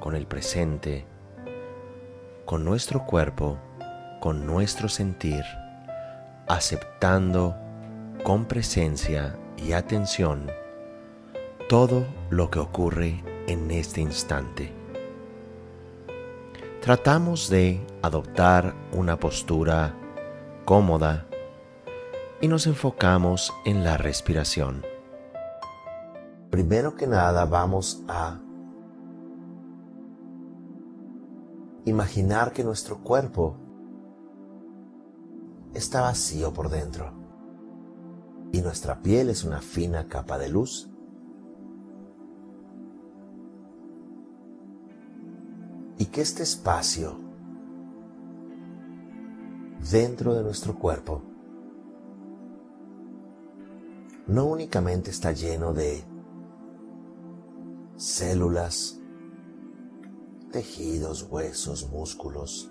con el presente, con nuestro cuerpo, con nuestro sentir, aceptando con presencia y atención todo lo que ocurre en este instante. Tratamos de adoptar una postura cómoda y nos enfocamos en la respiración. Primero que nada vamos a imaginar que nuestro cuerpo está vacío por dentro y nuestra piel es una fina capa de luz. Y que este espacio dentro de nuestro cuerpo no únicamente está lleno de células, tejidos, huesos, músculos,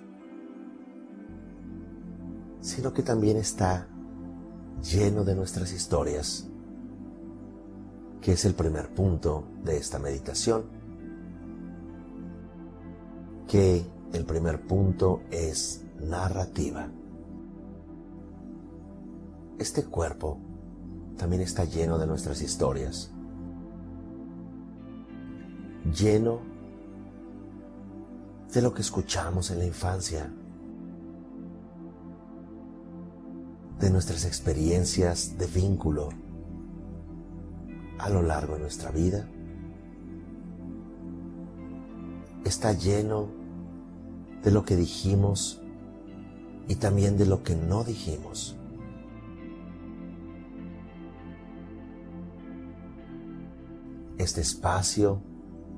sino que también está lleno de nuestras historias, que es el primer punto de esta meditación, que el primer punto es narrativa. Este cuerpo también está lleno de nuestras historias, lleno de lo que escuchamos en la infancia, de nuestras experiencias de vínculo a lo largo de nuestra vida. Está lleno de lo que dijimos y también de lo que no dijimos. Este espacio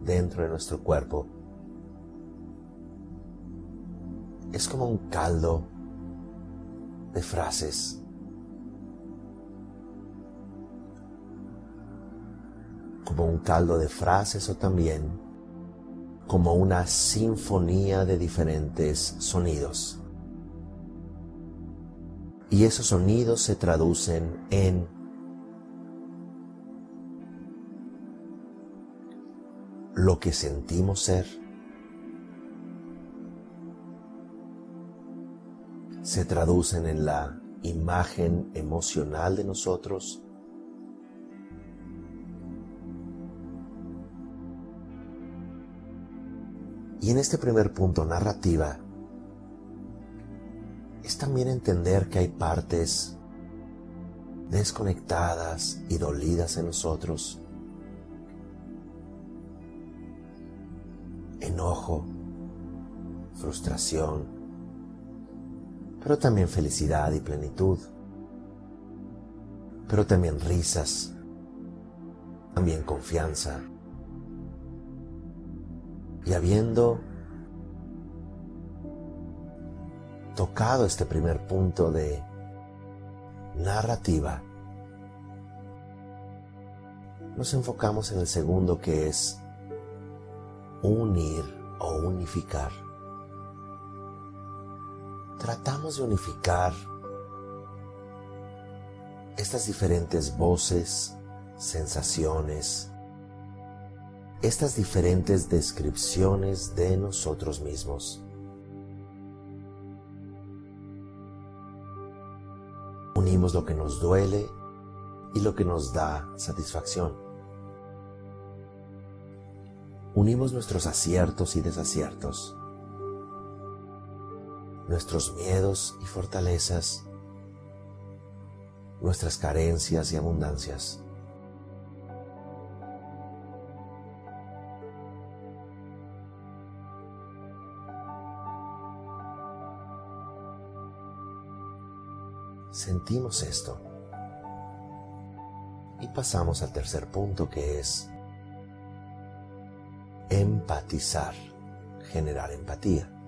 dentro de nuestro cuerpo es como un caldo de frases. Como un caldo de frases o también como una sinfonía de diferentes sonidos. Y esos sonidos se traducen en lo que sentimos ser se traducen en la imagen emocional de nosotros. Y en este primer punto, narrativa, es también entender que hay partes desconectadas y dolidas en nosotros. Enojo, frustración, pero también felicidad y plenitud, pero también risas, también confianza. Y habiendo tocado este primer punto de narrativa, nos enfocamos en el segundo que es unir o unificar tratamos de unificar estas diferentes voces, sensaciones, estas diferentes descripciones de nosotros mismos. Unimos lo que nos duele y lo que nos da satisfacción. Unimos nuestros aciertos y desaciertos nuestros miedos y fortalezas, nuestras carencias y abundancias. Sentimos esto y pasamos al tercer punto que es empatizar. generar empatía.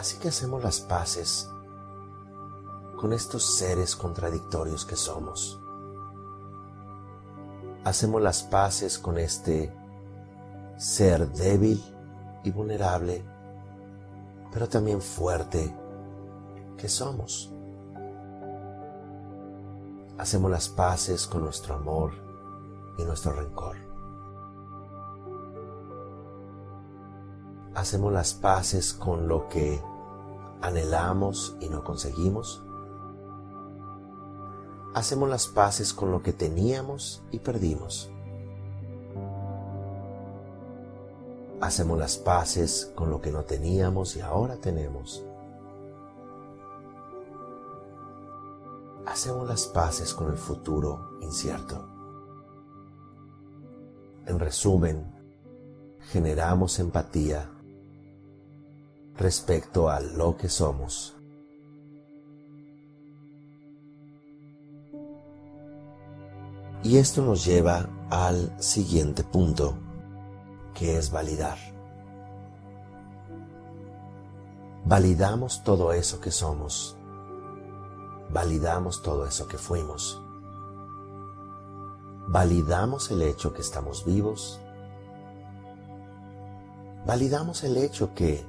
Así que hacemos las paces con estos seres contradictorios que somos. Hacemos las paces con este ser débil y vulnerable, pero también fuerte que somos. Hacemos las paces con nuestro amor y nuestro rencor. Hacemos las paces con lo que anhelamos y no conseguimos. Hacemos las paces con lo que teníamos y perdimos. Hacemos las paces con lo que no teníamos y ahora tenemos. Hacemos las paces con el futuro incierto. En resumen, generamos empatía respecto a lo que somos. Y esto nos lleva al siguiente punto, que es validar. Validamos todo eso que somos. Validamos todo eso que fuimos. Validamos el hecho que estamos vivos. Validamos el hecho que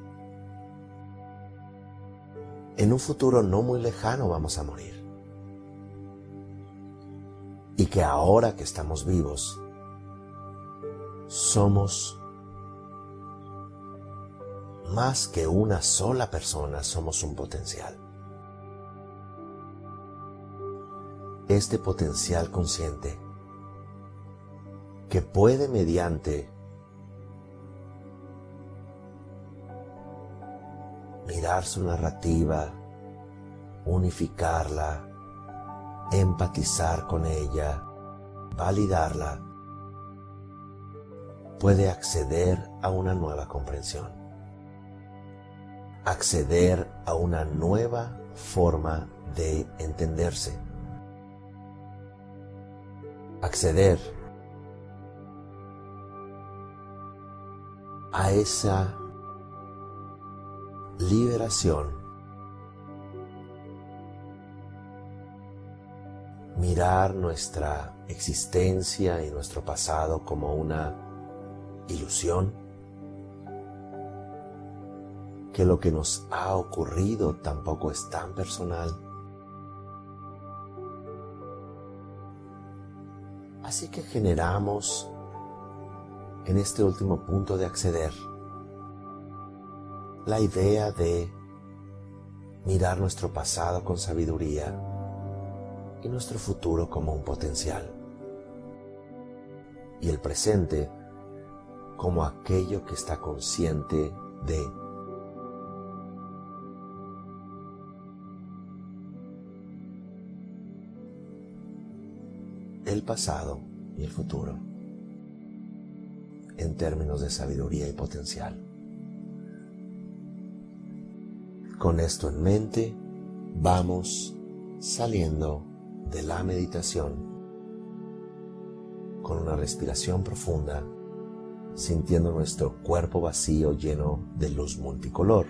en un futuro no muy lejano vamos a morir. Y que ahora que estamos vivos, somos más que una sola persona, somos un potencial. Este potencial consciente que puede mediante su narrativa, unificarla, empatizar con ella, validarla, puede acceder a una nueva comprensión, acceder a una nueva forma de entenderse, acceder a esa liberación, mirar nuestra existencia y nuestro pasado como una ilusión, que lo que nos ha ocurrido tampoco es tan personal. Así que generamos en este último punto de acceder la idea de mirar nuestro pasado con sabiduría y nuestro futuro como un potencial y el presente como aquello que está consciente de el pasado y el futuro en términos de sabiduría y potencial. Con esto en mente, vamos saliendo de la meditación con una respiración profunda, sintiendo nuestro cuerpo vacío lleno de luz multicolor.